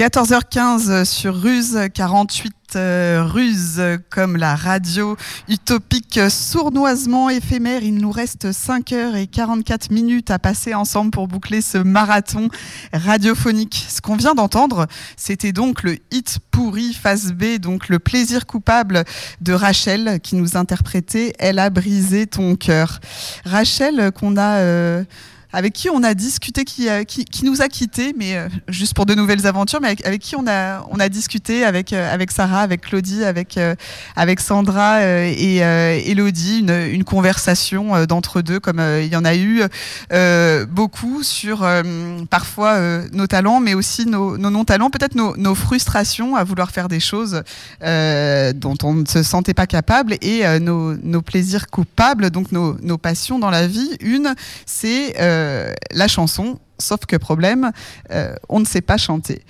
14h15 sur Ruse 48 euh, Ruse comme la radio utopique sournoisement éphémère. Il nous reste 5 heures et 44 minutes à passer ensemble pour boucler ce marathon radiophonique. Ce qu'on vient d'entendre, c'était donc le hit pourri face B, donc le plaisir coupable de Rachel qui nous interprétait Elle a brisé ton cœur. Rachel qu'on a euh, avec qui on a discuté, qui, euh, qui, qui nous a quittés, mais euh, juste pour de nouvelles aventures, mais avec, avec, qui on a, on a discuté, avec, euh, avec Sarah, avec Claudie, avec, avec Sandra et Elodie, une, une conversation d'entre deux, comme il y en a eu beaucoup sur parfois nos talents, mais aussi nos, nos non-talents, peut-être nos, nos, frustrations à vouloir faire des choses dont on ne se sentait pas capable et nos, nos, plaisirs coupables, donc nos, nos passions dans la vie. Une, c'est la chanson Sauf que problème, euh, on ne sait pas chanter.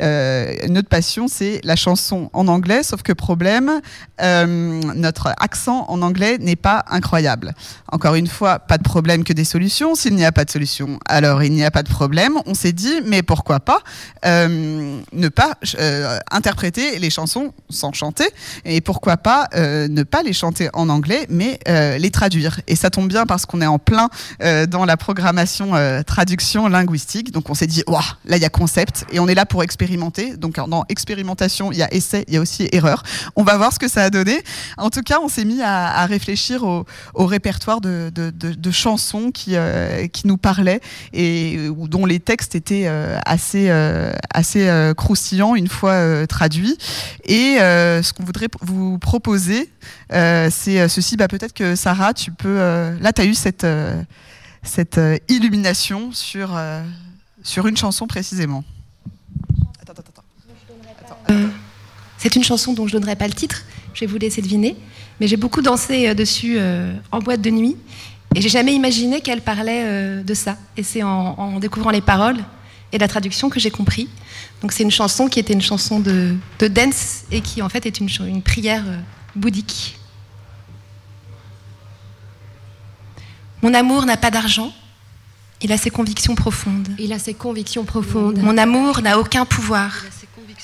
Euh, notre passion, c'est la chanson en anglais, sauf que problème, euh, notre accent en anglais n'est pas incroyable. Encore une fois, pas de problème que des solutions. S'il n'y a pas de solution, alors il n'y a pas de problème. On s'est dit, mais pourquoi pas ne pas interpréter les chansons sans chanter et pourquoi pas ne pas les chanter en anglais, mais les traduire. Et ça tombe bien parce qu'on est en plein dans la programmation traduction linguistique. Donc on s'est dit, là il y a concept et on est là pour expérimenter. Donc dans expérimentation, il y a essai, il y a aussi erreur. On va voir ce que ça a donné. En tout cas, on s'est mis à, réfléchir au, répertoire de, chansons qui, euh, qui nous parlaient et dont les textes étaient euh, assez, euh, assez croustillants une fois traduits. Et ce qu'on voudrait vous proposer, c'est ceci. Bah, Peut-être que Sarah, tu peux... là, tu as eu cette cette euh, illumination sur, euh, sur une chanson précisément. Euh, c'est une chanson dont je ne donnerai pas le titre, je vais vous laisser deviner, mais j'ai beaucoup dansé dessus en boîte de nuit et j'ai jamais imaginé qu'elle parlait de ça. Et c'est en, découvrant les paroles et la traduction que j'ai compris. Donc c'est une chanson qui était une chanson de, de, dance et qui en fait est une, une prière bouddhique. Mon amour n'a pas d'argent. Il a ses convictions profondes. Il a ses convictions profondes. Mon amour n'a aucun pouvoir.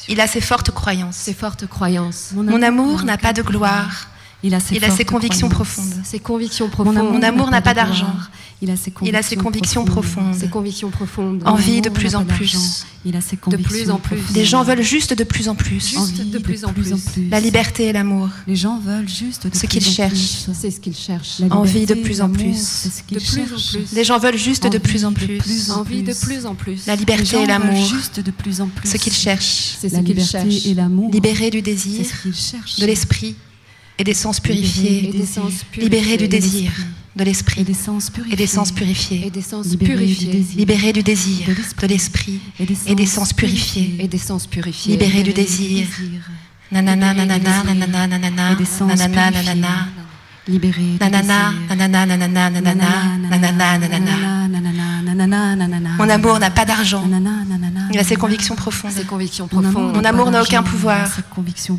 Il a ses fortes croyances. Ses fortes croyances. Mon amour n'a pas de gloire. Il a ses, convictions profondes. Ses convictions profondes. Mon amour n'a pas d'argent. Il a ses convictions, profondes. Ses convictions profondes. Envie de plus en plus. Il a ses convictions de plus en plus. Les gens veulent juste de plus en plus. de plus en plus. La liberté et l'amour. Les gens veulent juste de ce qu'ils cherchent. C'est ce qu'ils cherchent. Envie de plus en plus. De plus en plus. Les gens veulent juste de plus en plus. Envie de plus en plus. La liberté et l'amour. Juste de plus en plus. Ce qu'ils cherchent. C'est ce qu'ils cherchent. et l'amour. Libérés du désir. De l'esprit et des sens purifiés, libérés du désir, de l'esprit, et des sens purifiés, et des sens purifiés, libérés du désir, de l'esprit, et des sens purifiés, et des sens purifiés, libérés du désir, nanana, nanana, nanana, nanana, nanana, nanana, libérés nanana, nanana, nanana, nanana, nanana, nanana, Mon amour n'a pas d'argent. Il a ses convictions profondes. Mon amour n'a aucun pouvoir.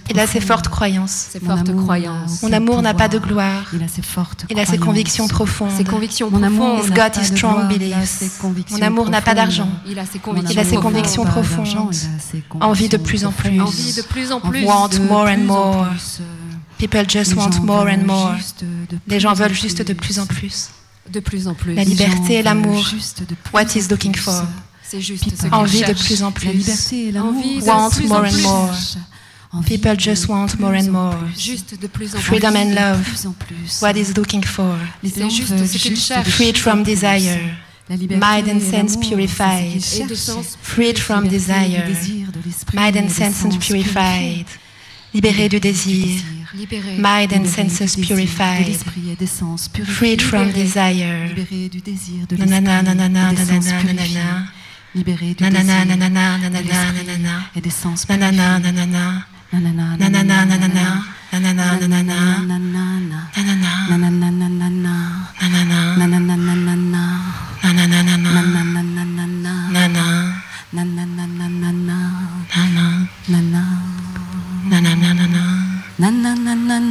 Il a ses fortes croyances. Ses. Mon amour n'a pas de gloire. Il a ses fortes Il a ses convictions profondes. Ses convictions profondes. Mon amour got his strong beliefs. Mon amour n'a pas d'argent. Il a ses convictions profondes. Envie de plus en plus. Envie de plus en plus. Want more and more. People just want more and more. Les gens veulent juste de plus en plus. De plus en plus. La liberté et l'amour. What is looking for? C'est juste ce Envie de plus en plus. La liberté et l'amour. Want more and more. People just want more and more. Juste de plus en plus. Freedom and love. What is looking for? C'est juste ce qu'ils cherchent. Freed from desire. Mind and sense purified. Freed from desire. Mind and senses purified. Libéré du désir. Mind and senses purified. Freed from desire. Libéré du désir, de nanana, nanana, nanana. Libéré du nanana, nanana, nanana. Et des sens. Nanana, nanana, nanana. Nanana, nanana. Nanana, nanana. Nanana, nanana. Nanana. Nanana, nanana. Nanana, nanana. Nanana, nanana.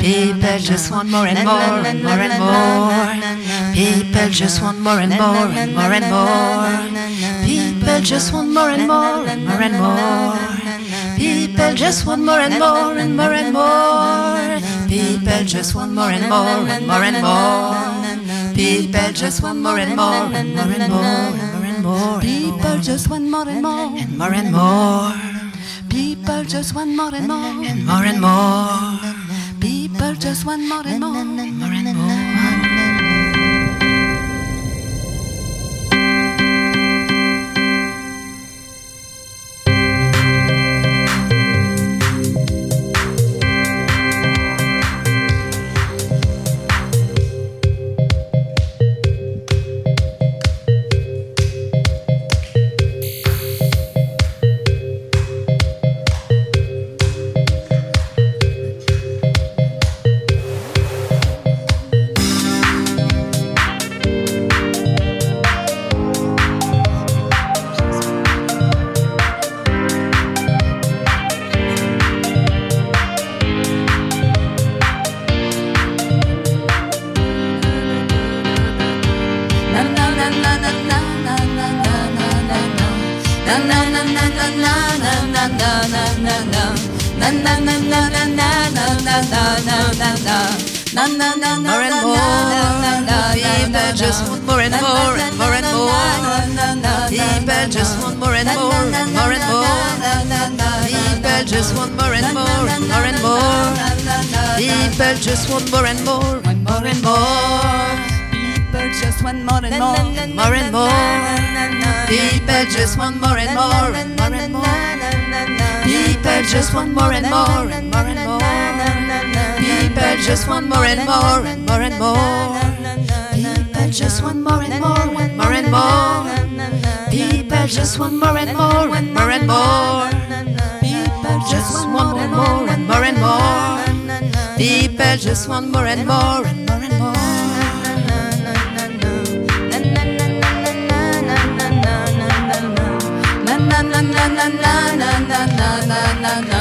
people just want more and more and more and more people just want more and more and more and more people just want more and more and more and more people just want more and more and more and more people just want more and more and more and more people just want more and more and more and more and more people just want more and more and more and more people just want more and more and more and more just want more and more more and more just want more and more and more and more. People just want more and more and more and more. People just want more and more and more and more. People just want more and more and more and more. People just want more and more and more and more. People just want more and more and more and more. People just want more and more and more and more. People just want more and more and more and more. People just want more and more and more and more. People just want more and more and more and more. People just want more and more and more and more. People just want more and more and more and more. Na na na na na na na na na na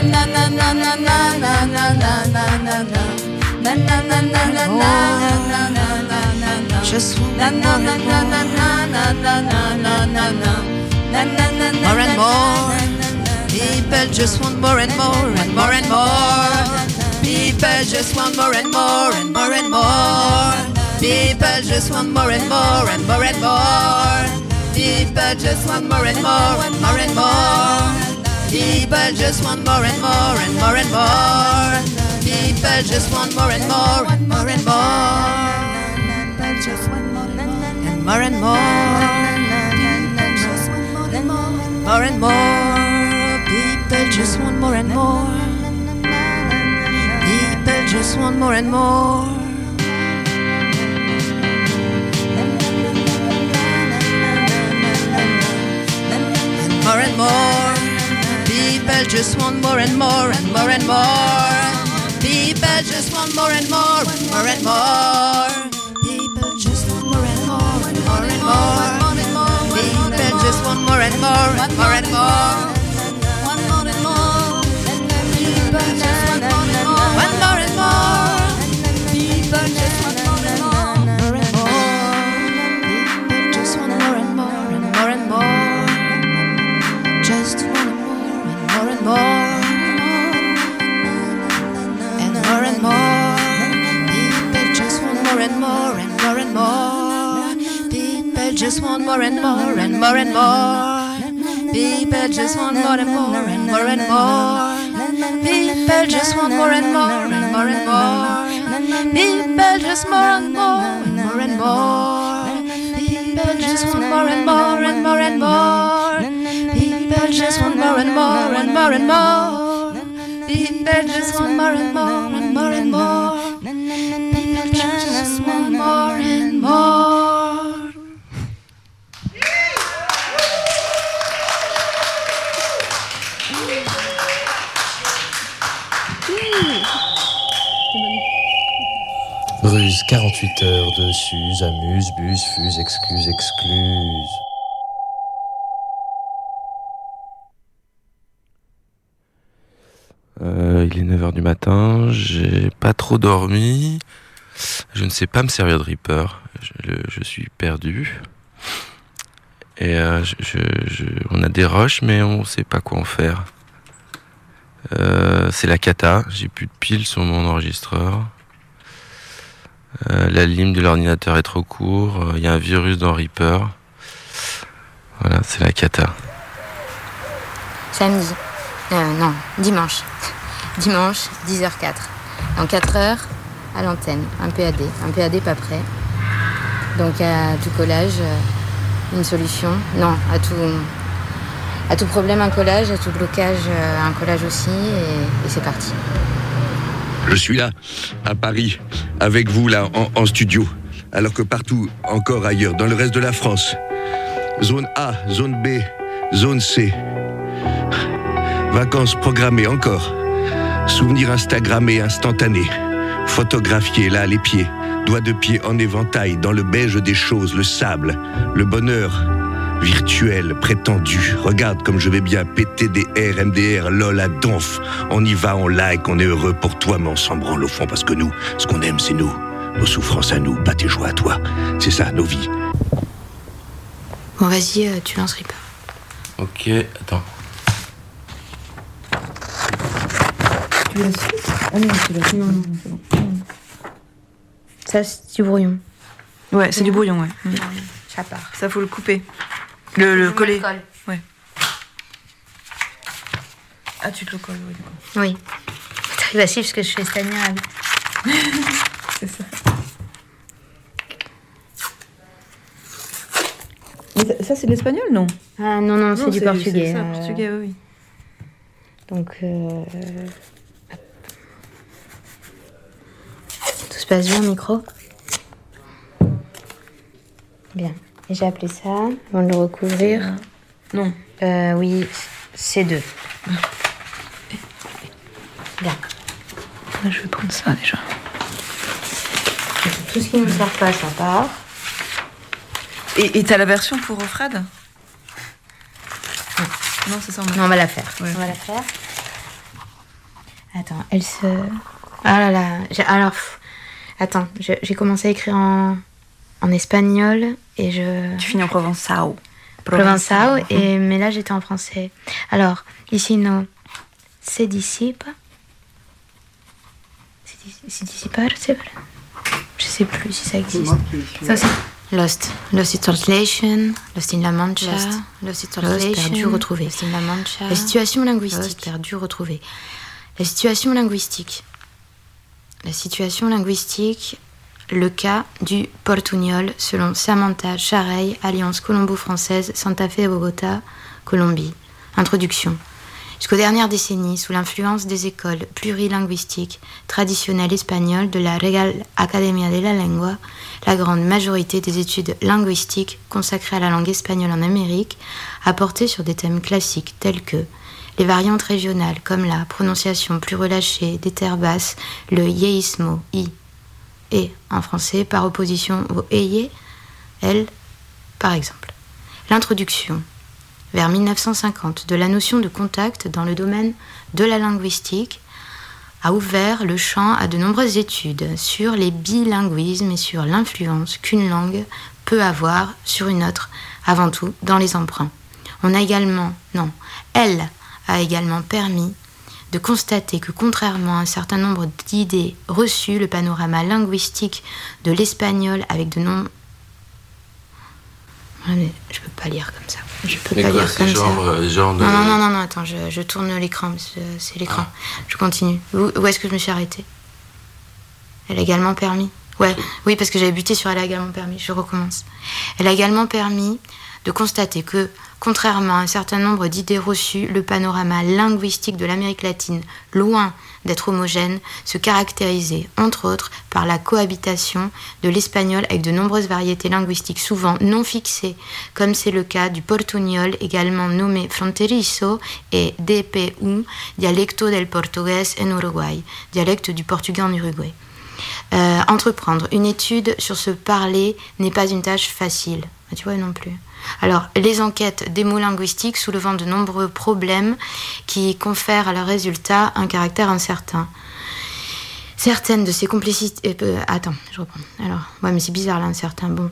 na na na na just na na na na na na na na na na na na na na na more and more people just want more and more and more and more people just want more and more and more and more people just want more and more and more and more People just want more and more and more and more. People just want more and more and more and more. People just want more and more and more and more. More and more. More and more. People just want more and more. People just want more and more. more and more. People just want more and more and more and more. People just want more and more and more and more. And more and more and more. One more and more. People just want more and more. One more and more. People just want more and more. And more and more. People just want more and more and more and more just want more and more and more and more and more. People just want more and more and more and more. People just want more and more and more and more. People just want more and more and more and more. People just want more and more and more and more. People just more and more and more and more. People just want more and more and more and more. People just want more and more and more and more. People just want more and more and more 48 heures de Suze, amuse, bus, fuse, excuse, excluse. Euh, il est 9h du matin, j'ai pas trop dormi. Je ne sais pas me servir de Reaper. Je, suis perdu. Et euh, on a des roches, mais on sait pas quoi en faire. Euh, c'est la cata. J'ai plus de piles sur mon enregistreur. Euh, la lime de l'ordinateur est trop court. Il y a un virus dans Reaper. Voilà, c'est la cata. Samedi. Euh, non, dimanche. Dimanche, 10h04. Dans 4 heures, à l'antenne, un PAD. Un PAD pas prêt. Donc à tout collage, euh, une solution. Non, à tout, à tout problème, un collage. À tout blocage, euh, un collage aussi. Et c'est parti. Je suis là, à Paris, avec vous, là, en, studio. Alors que partout, encore ailleurs, dans le reste de la France, zone A, zone B, zone C, vacances programmées encore, souvenirs Instagrammés instantanés, photographiés là, les pieds, doigts de pied en éventail, dans le beige des choses, le sable, le bonheur virtuel, prétendu. Regarde comme je vais bien péter des R, MDR, lol à donf. On y va, on like, on est heureux pour toi, mais on s'en branle au fond parce que nous, ce qu'on aime, c'est nous. Nos souffrances à nous, pas tes joies à toi. C'est ça, nos vies. Bon, vas-y, euh, tu lances Reaper. Ok, attends. Tu l'as su Ah non, tu l'as su. Non, non, c'est bon. Ça, c'est du brouillon. Ouais, c'est du brouillon, ouais. Mm. Ça part. Ça, faut le couper. Le, le coller. colle. Ah, tu te le colles, oui. du coup. Oui. T'arrives à suivre ce que je fais cette année. C'est ça. Mais ça, c'est de l'espagnol, non? Ah non, non, c'est du portugais. C'est ça, euh, portugais, oui. Donc, euh, tout se passe bien au micro? Bien. J'ai appelé ça, avant de le recouvrir. Non. Euh, oui, C2. Bien. Je vais prendre ça déjà. Tout ce qui ne sert pas, ça part. Et et t'as la version pour Fred? Non, c'est ça. on a- Non, on va la faire. Ouais. On va la faire. Attends, elle se. Ah là là. j'ai- Alors, pff, attends, je- j'ai commencé à écrire en, en espagnol et je. Tu finis en provençal. Provençal, et, mais là j'étais en français. Alors, ici, no. Se dissipe. Se dissipar, c'est vrai? Je sais plus si ça existe. Ça aussi. Lost. Lost in Translation. Lost in La Mancha. Lost. Lost in Translation. perdu, retrouvé. Lost in La Mancha. La situation linguistique. Lost. Perdu, retrouvé. La situation linguistique. La situation linguistique, le cas du portugnol selon Samantha Charey, Alliance Colombo-Française, Santa Fe, Bogota, Colombie. Introduction. Jusqu'aux dernières décennies, sous l'influence des écoles plurilinguistiques traditionnelles espagnoles de la Real Academia de la Lengua, la grande majorité des études linguistiques consacrées à la langue espagnole en Amérique a porté sur des thèmes classiques tels que les variantes régionales comme la prononciation plus relâchée des terres basses, le yeísmo, i, et en français par opposition au eye, elle, par exemple. L'introduction, vers 1950, de la notion de contact dans le domaine de la linguistique a ouvert le champ à de nombreuses études sur les bilinguismes et sur l'influence qu'une langue peut avoir sur une autre, avant tout dans les emprunts. On a également, non, elle a également permis de constater que contrairement à un certain nombre d'idées reçues, le panorama linguistique de l'espagnol avec de. Ouais, mais je peux pas lire comme ça. Je peux Mais pas quoi, lire comme genre, ça. euh, genre de... Non, non, non, non, attends, je, je tourne l'écran, c'est l'écran. Je continue. Où, où est-ce que je me suis arrêtée? Elle a également permis. Ouais, oui, parce que j'avais buté sur elle a également permis. Je recommence. Elle a également permis de constater que, contrairement à un certain nombre d'idées reçues, le panorama linguistique de l'Amérique latine, loin d'être homogène, se caractérisait, entre autres, par la cohabitation de l'espagnol avec de nombreuses variétés linguistiques souvent non fixées, comme c'est le cas du portugnol, également nommé fronterizo, et DPU, dialecto del portugués en Uruguay, dialecte du portugais en Uruguay. Euh, entreprendre une étude sur ce parler n'est pas une tâche facile. Ah, tu vois non plus. Alors, les enquêtes des mots linguistiques soulevant de nombreux problèmes qui confèrent à leurs résultats un caractère incertain. Certaines de ces complicités. euh, attends, je reprends. Alors, ouais, mais c'est bizarre. Bon.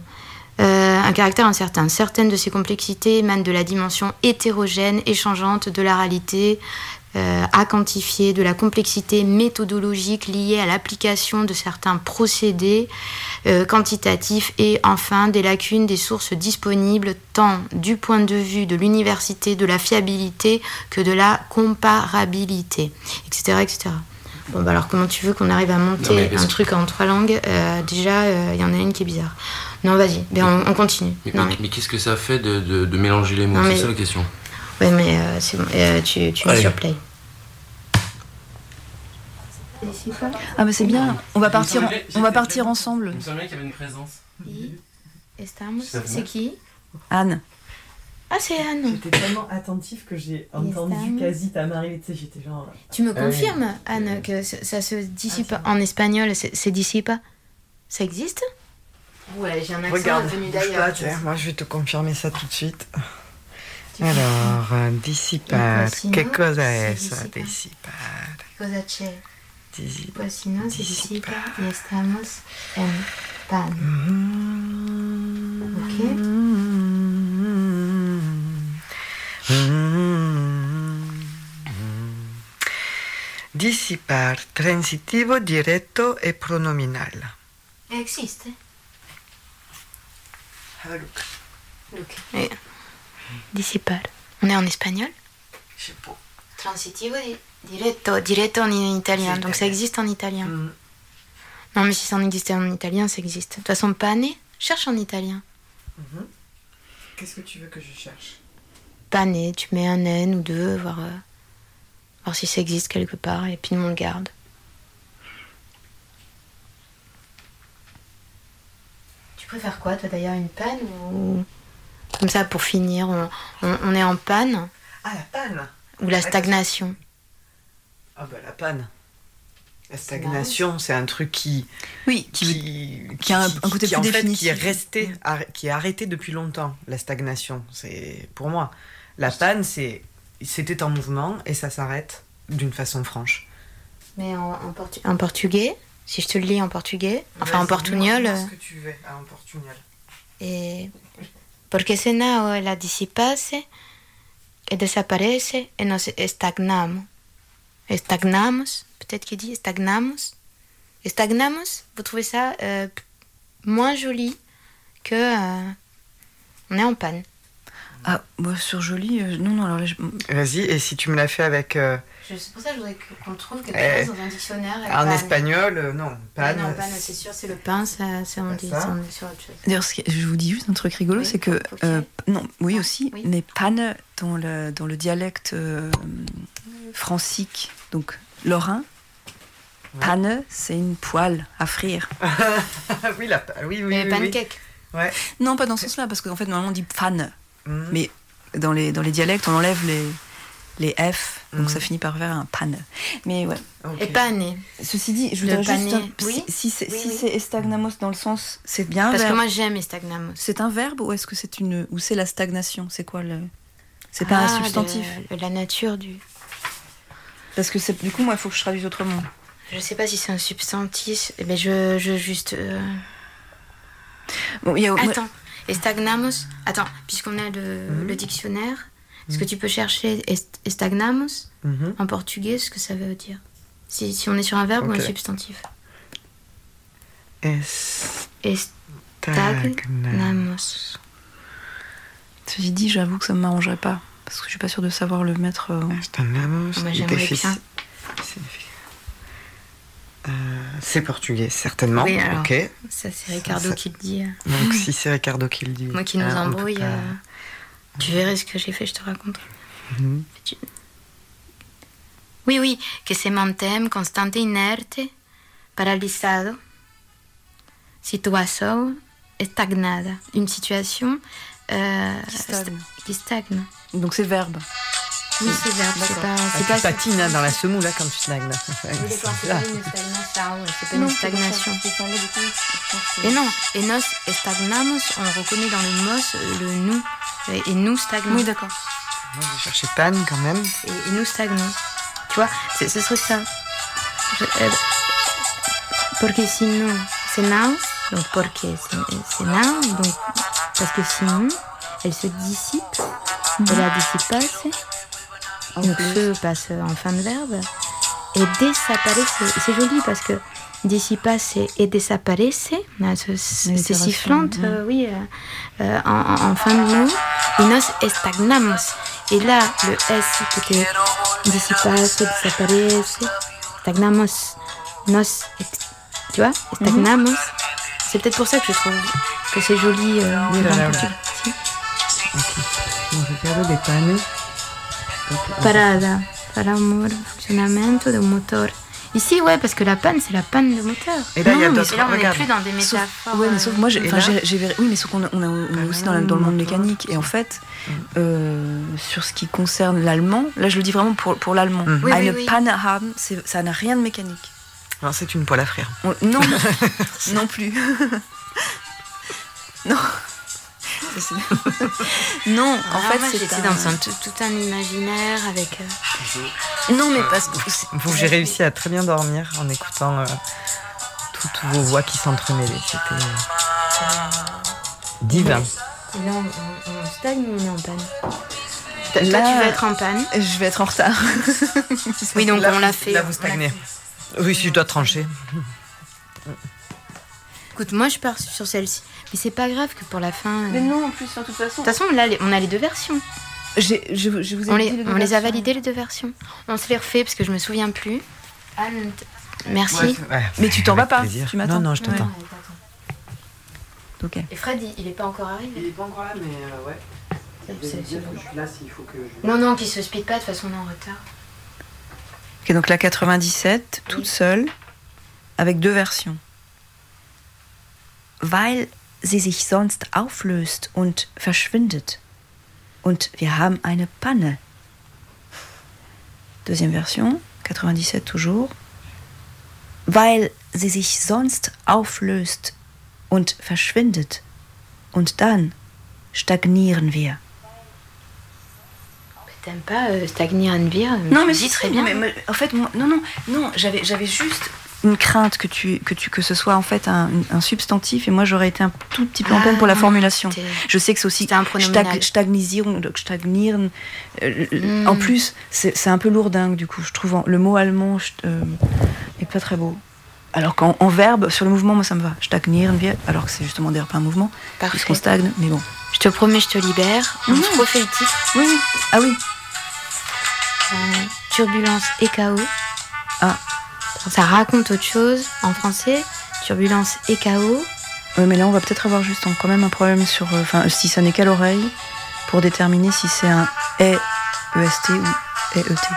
Euh, un caractère incertain. Certaines de ces complexités émanent de la dimension hétérogène et changeante de la réalité euh, à quantifier, de la complexité méthodologique liée à l'application de certains procédés euh, quantitatifs et enfin des lacunes des sources disponibles tant du point de vue de l'université, de la fiabilité que de la comparabilité, etc. etc. Bon, bah alors comment tu veux qu'on arrive à monter Non, un truc en trois langues? Euh, Déjà, il y en a une qui est bizarre. Non, vas-y, ben, on, on continue. Mais, qu'est-ce que ça fait de, de- de mélanger les mots? C'est ça la question. Ouais, mais euh, c'est bon, euh, tu, tu mets Allez. sur play. Ah mais c'est bien. On va partir, en- on va partir ensemble. me semblait qu'il y avait une présence. Estamos Ça va C'est qui? Anne. Ah, c'est Anne. J'étais tellement attentif que j'ai entendu Estamos. quasi ta Marie, tu sais, j'étais genre. Tu me Ah oui. confirmes, Anne, que ça, ça se dissipe en espagnol C'est c'est dissipe Ça existe? Ouais, j'ai un accent Regarde, venu bouge pas, d'ailleurs. moi je vais te confirmer ça tout de suite. Tu fais- Alors, euh, dissipar, Poissino, que cosa c'est es ça, dissipar. dissipar, Cosa c'è? disi- Pues si no, se Disipa. disipa y estamos en pan. Dissipar, transitivo, diretto e pronominal. Existe? Ah, look, Look. Eh, Disipar. On est en espagnol? Je sais pas. Transitivo di- diretto. Diretto en italien. Donc ça existe en italien. Mm. Non, mais si ça en existait en italien, ça existe. De toute façon, pane, cherche en italien. Qu'est-ce que tu veux que je cherche? Pane, tu mets un N ou deux, voir, euh, voir si ça existe quelque part, et puis nous on le garde. Tu préfères quoi, toi d'ailleurs, une panne ou. Comme ça, pour finir, on, on- on est en panne Ah, la panne ou la stagnation Ah bah la panne. La stagnation, c'est un truc qui... Oui, qui, qui, qui a un- un côté qui, plus en fait, qui est resté, qui est arrêté depuis longtemps. La stagnation, c'est pour moi. La panne, c'est c'était en mouvement et ça s'arrête d'une façon franche. Mais en, en portu- en portugais, si je te le lis en portugais, enfin en portugnol, euh, ce que tu veux en portugnol. eh, porque senão ela dissipasse e desaparece e nós estagnamos. Estagnamos, peut-être qu'il dit stagnamos. Stagnamos, vous trouvez ça euh, moins joli que euh, on est en panne. Ah, moi sur joli, euh, non, non, alors là, je- Vas-y, et si tu me l'as fait avec euh, C'est pour ça que je voudrais qu'on trouve quelque Eh, chose dans un dictionnaire. en panne. espagnol, euh, non, panne. non, panne, c'est sûr, c'est le pain, ça, c'est on dit ça. c'est- on est sur autre chose. D'ailleurs, je vous dis juste un truc rigolo, Oui, c'est que euh, non, oui Ah, aussi, oui. mais panne dans le dans le dialecte euh, francique, donc lorrain. Ouais. Panne, c'est une poêle à frire. oui, la oui, oui, Mais oui, pancake. oui. Ouais. Non, pas dans ce sens-là, parce qu'en fait, normalement, on dit panne. Mhm. Mais dans les, dans les dialectes, on enlève les, les F, donc ça finit par faire un panne. Mais ouais. Et pané. Ceci dit, je voudrais juste. un- Oui. Si, si c'est Oui, si oui. c'est estagnamos dans le sens, c'est bien un Parce que verbe. moi j'aime estagnamos. C'est un verbe ou est-ce que c'est une. ou c'est la stagnation? C'est quoi le. C'est pas Ah, un substantif? le- la nature du. Parce que du coup, moi, il faut que je traduise autrement. Je sais pas si c'est un substantif, mais je, je juste. euh, Bon, il y a- Attends, estagnamos. Attends, puisqu'on a le, Mhm. le dictionnaire, est-ce que tu peux chercher est- estagnamos Mhm. en portugais, ce que ça veut dire? Si, si on est sur un verbe ou un substantif Estagnamos. Estagnamos. Ceci dit, j'avoue que ça ne m'arrangerait pas. Parce que je suis pas sûre de savoir le mettre. euh, Estagnamos. Euh, c'est portugais, certainement. Oui, alors. Ok. Ça, c'est Ricardo ça- qui le dit. Donc, si c'est Ricardo qui le dit. Moi qui nous euh, peut embrouille. pas- euh, Tu verrais ce que j'ai fait, je te raconte. Mhm. Oui, oui, que se mantém constante inerte, paralisado, situação estagnada. Une situation euh, Qui stagne. sta- qui stagne. Donc c'est verbe. Oui, c'est verbe, c'est pas. Ah, pas. patines hein, dans la semoule quand tu stagnes. Oui, c'est pas une stagnation, c'est pas une stagnation. Et non, et nos estagnamos, on reconnaît dans le mos le nous. Et, et nous stagnons. Oui, d'accord. Moi, je vais chercher panne quand même. Et, et nous stagnons. Tu vois, ce serait ça. Je- euh, porque sinon, c'est now. Donc, porque c'est c'est now. Donc, parce que sinon, elle se dissipe. Et la. Donc, se passe en fin de verbe. Et desaparece. C'est joli parce que dissipase et desaparece, c'est itération, sifflante, euh, oui, euh, en, fin de mot. Y nos estagnamos. Et là, le S qui était dissipase, desaparece, stagnamos, nos, tu vois, stagnamos. C'est peut-être pour ça que je trouve que c'est joli euh, Oui, là, là, là. Si. Parada, para amor, funcionamento de motor. Ici, ouais, parce que la panne, c'est la panne de moteur. Et là, il y a d'autres- là, on n'est plus dans des Sauf, métaphores. ouais, mais euh, sauf moi, j'ai, Et enfin, là j'ai- j'ai vér- oui, mais sauf qu'on on, est aussi dans, la- dans le monde mécanique. Et en fait, euh, sur ce qui concerne l'allemand, là, je le dis vraiment pour, pour l'allemand. Mhm. Oui, oui, Eine oui. Panne haben, c'est- ça n'a rien de mécanique. Non, c'est une poêle à frire. On- non, non plus. non. Non, en ah, fait, un... dans un, tout, tout un imaginaire avec. euh, Non, mais parce que c'est- Vous, j'ai réussi à très bien dormir en écoutant euh, toutes vos voix qui s'entremêlaient. C'était euh, divin. Là, on, on- on stagne ou on est en panne? Toi, Là- tu vas être en panne. je vais être en retard. Oui, donc Là, on l'a fait. Là, vous stagnez. fait. Oui, si je dois trancher. Écoute, moi, je pars sur celle-ci. Mais c'est pas grave que pour la fin. euh, Mais non, en plus, de toute façon. De toute façon, là, on a les deux versions. J'ai- je, je vous ai On dit les, deux on les a validées, les deux versions. On se les refait parce que je me souviens plus. Anne, t- merci. Ouais, ouais, Mais tu t'en vas pas, plaisir. tu m'attends. Non, non, je Ouais. t'attends. Ok. Et Fred, il, il est pas encore arrivé. Il est pas encore là, mais euh, ouais. Non, non, qu'il se speed pas, de toute façon, on est en retard. Ok, donc la 97, toute seule, avec deux versions. Weil sie sich sonst auflöst und verschwindet. Und wir haben eine Panne. Deuxième version, 97 toujours. Weil sie sich sonst auflöst und verschwindet. Und dann stagnieren wir. T'aimes pas euh, stagner à Anvir Non, mais si, très bien. mais- mais en fait, moi- non, non, non, j'avais juste une crainte que tu, que tu, que ce soit en fait un, un substantif, et moi j'aurais été un tout petit peu en peine pour la Ah, formulation. Je sais que c'est aussi un stag, stagnisieren, stagnieren. euh, Mm. En plus, c'est, c'est un peu lourdingue du coup. Je trouve en- le mot allemand euh, est pas très beau. Alors qu'en en verbe, sur le mouvement, moi ça me va. Stagnieren alors que c'est justement d'ailleurs pas un mouvement, puisqu'on stagne, mais bon. Je te promets, je te libère. On Mhm. se refait le titre. Oui, oui. Ah oui. Euh, turbulence et chaos. Ah. Ça raconte autre chose en français. Turbulence et chaos. Ouais, mais là, on va peut-être avoir juste quand même un problème sur. euh, Enfin, si ça n'est qu'à l'oreille, pour déterminer si c'est un E, EST ou EET.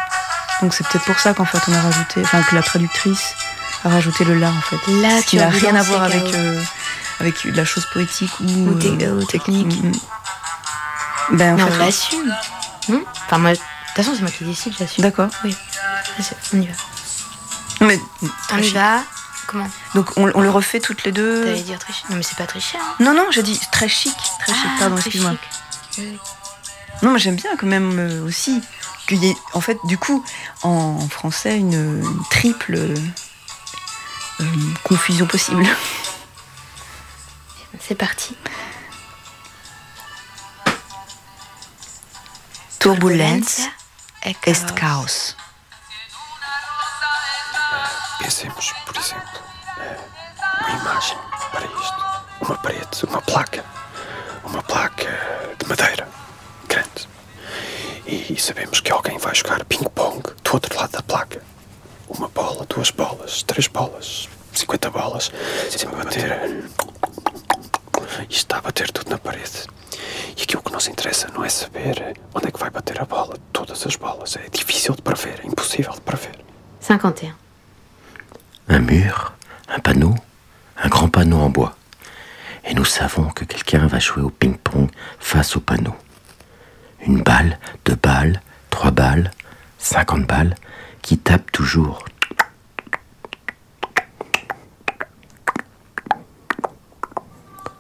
Donc c'est peut-être pour ça qu'en fait on a rajouté. Enfin, que la traductrice a rajouté le là en fait. La Ce qui n'a rien à voir avec, euh, avec la chose poétique ou. Ou te- euh, ou technique. mm. Ben, en fait, on l'assume. Non Enfin, moi, de toute façon, c'est moi qui décide, j'assume. D'accord. Oui. On y va. Mais, On y va. Comment donc on, on le refait toutes les deux. T'allais dire tricher Non, mais c'est pas tricher. Hein. Non, non, j'ai dit très chic. Très chic, Ah, pardon, très excuse-moi. chic. Oui. Non, mais j'aime bien quand même euh, aussi qu'il y ait, en fait, du coup, en français, une, une triple euh, confusion possible. C'est parti. Turbulence est caos. Pensemos, por exemplo, eh, uma imagem para isto. Uma parede, uma placa. Uma placa de madeira grande. E sabemos que alguém vai jogar ping-pong do outro lado da placa. Uma bola, duas bolas, três bolas, 50 bolas. Sempre a bater. E está a bater tudo na parede. E aquilo que nos interessa não é saber onde é que vai bater a bola. Todas as bolas. É difícil de prever, é impossível de prever. 51. Un mur, un panneau, un grand panneau en bois. Et nous savons que quelqu'un va jouer au ping-pong face au panneau. Une balle, deux balles, trois balles, 50 balles qui tapent toujours.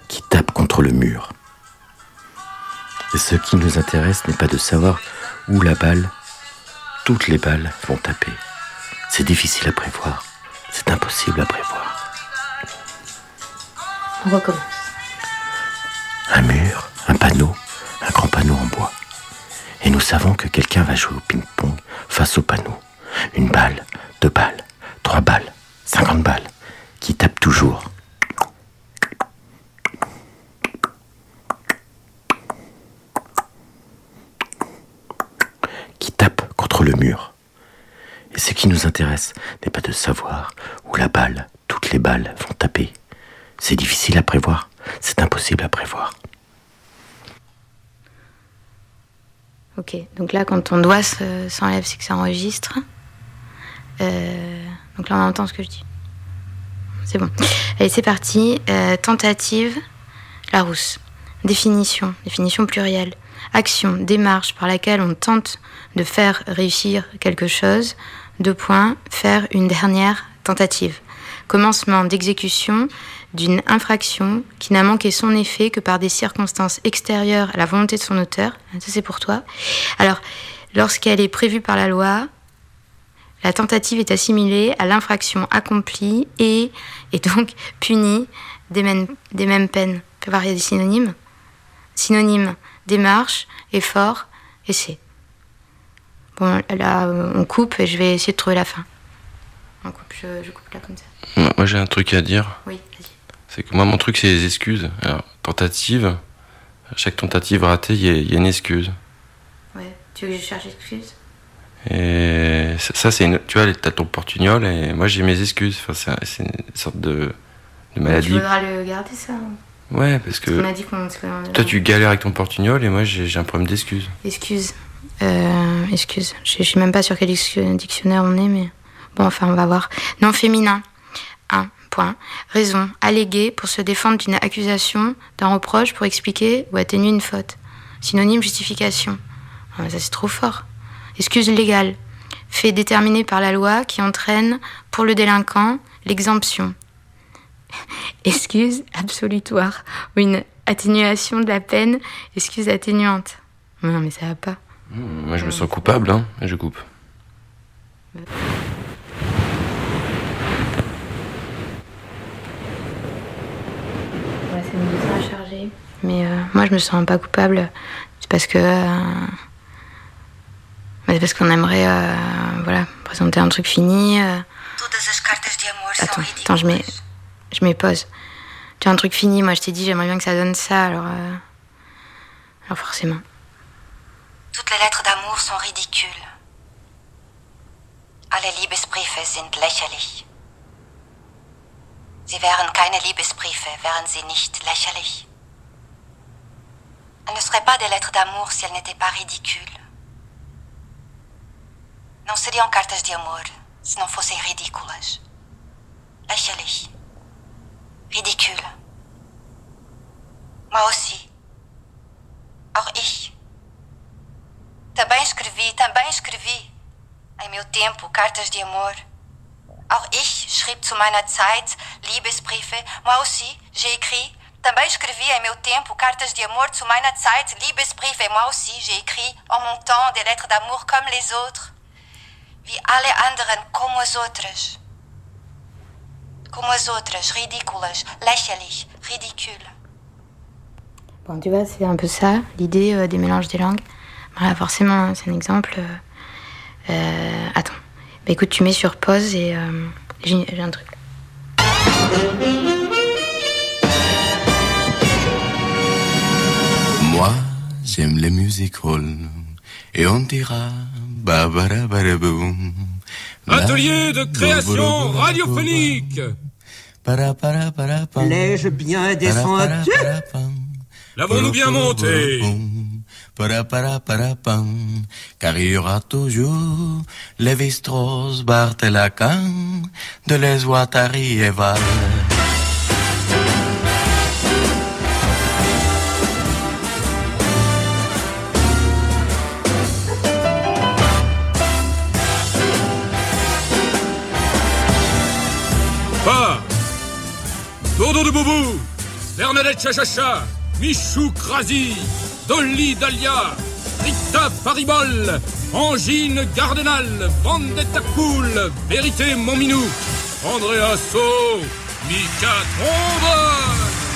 Qui tapent contre le mur. Et ce qui nous intéresse n'est pas de savoir où la balle, toutes les balles vont taper. C'est difficile à prévoir. C'est impossible à prévoir. On recommence. Un mur, un panneau, un grand panneau en bois. Et nous savons que quelqu'un va jouer au ping-pong face au panneau. Une balle, deux balles, trois balles, cinquante balles, qui tapent toujours. Qui tapent contre le mur. Et ce qui nous intéresse n'est pas de savoir la balle, toutes les balles vont taper. C'est difficile à prévoir. C'est impossible à prévoir. Ok, donc là, quand ton doigt se- s'enlève, c'est que ça enregistre. Euh, donc là, on entend ce que je dis. C'est bon. Allez, c'est parti. Euh, tentative, la rousse. Définition, définition plurielle. Action, démarche par laquelle on tente de faire réussir quelque chose. Deux points, faire une dernière tentative. Commencement d'exécution d'une infraction qui n'a manqué son effet que par des circonstances extérieures à la volonté de son auteur. Ça, c'est pour toi. Alors, lorsqu'elle est prévue par la loi, la tentative est assimilée à l'infraction accomplie et est donc punie des mêmes, des mêmes peines. Il y a des synonymes. Synonyme, démarche, effort, essai. Bon, là, on coupe et je vais essayer de trouver la fin. On coupe, je, je coupe là comme ça. Moi, moi, j'ai un truc à dire. Oui, vas-y. C'est que moi, mon truc, c'est les excuses. Alors, tentative, à chaque tentative ratée, il y, a- y a une excuse. Ouais. Tu veux que je cherche excuse Et ça, ça, c'est une. Tu vois, t'as ton portugnole et moi, j'ai mes excuses. Enfin, c'est un- c'est une sorte de, de Tu maladie. voudras le garder, ça Ouais, parce Parce a que dit qu'on... qu'on- toi, tu galères avec ton portugnole et moi, j'ai un problème d'excuses. Excuse. Euh, excuse. Je, je suis même pas sur quel dic- dictionnaire on est, mais bon, enfin, on va voir. Non féminin. 1. Point. Raison. Alléguer pour se défendre d'une accusation, d'un reproche, pour expliquer ou atténuer une faute. Synonyme justification. Ah, mais ça, c'est trop fort. Excuse légale. Fait déterminé par la loi qui entraîne pour le délinquant l'exemption. Excuse absolutoire ou une atténuation de la peine, excuse atténuante. Non, mais ça va pas. Mmh, Moi, je me sens coupable, hein, je coupe. Ouais, ça me dit ça à charger. Mais euh, moi, je me sens pas coupable. C'est parce que. euh, c'est parce qu'on aimerait euh, voilà, présenter un truc fini. euh. Attends, attends, je mets, je mets pause. Tu as un truc fini, moi je t'ai dit j'aimerais bien que ça donne ça, alors. euh, Alors forcément. Toutes les lettres d'amour sont ridicules. Alle Liebesbriefe sind lächerlich. Sie wären keine Liebesbriefe, wären sie nicht lächerlich. Elles ne seraient pas des lettres d'amour si elles n'étaient pas ridicules. Não seriam cartas de amor se não fossem ridículas. Lächerlich. Ridicule. Moi aussi. Auch ich. Também escrevi, também escrevi. Em meu tempo, cartas de amor. Auch ich schrieb zu meiner Zeit Liebesbriefe. Moi aussi, j'ai écrit. Também escrevi em meu tempo cartas de amor zu meiner Zeit Liebesbriefe. Moi aussi, j'ai écrit en mon temps des lettres d'amour comme les autres. Wie alle anderen, como as outras. Como as outras, ridículas, lächerlich, ridicule. Bon, tu vois, c'est un peu ça, l'idée euh, des mélanges des langues. Voilà, forcément, c'est un exemple. euh, euh, attends. Bah écoute, tu mets sur pause et euh, j'ai un truc. Moi, j'aime les musiques halls. Et on dira babarabarabum. Atelier de création radiophonique. L'ai-je bien descendu? L'avons-nous bien monté Paraparapam, car il y aura toujours les Vistros, Bart et Lacan, de les Ouattari et Val. De Boubou Bernadette Chachacha Michou Krasi Dolly Dahlia, Rita Faribol, Angine Gardenal, Vendetta Cool, Vérité Mominou, Andrea So, Mika Trombone.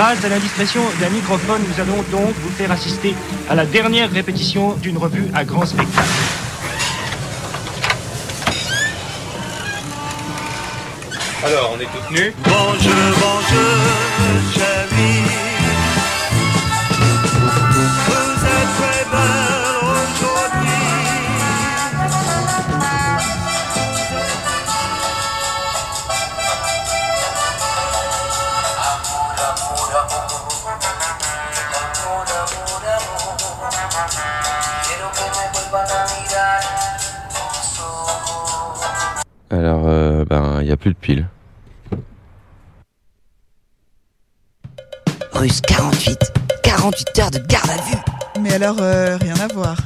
Grâce à l'indiscrétion d'un microphone, nous allons donc vous faire assister à la dernière répétition d'une revue à grand spectacle. Alors, on est tous nus Bonjour, bonjour, chérie. Plus de piles. Russe 48, 48 heures de garde à vue. Mais alors, euh, rien à voir.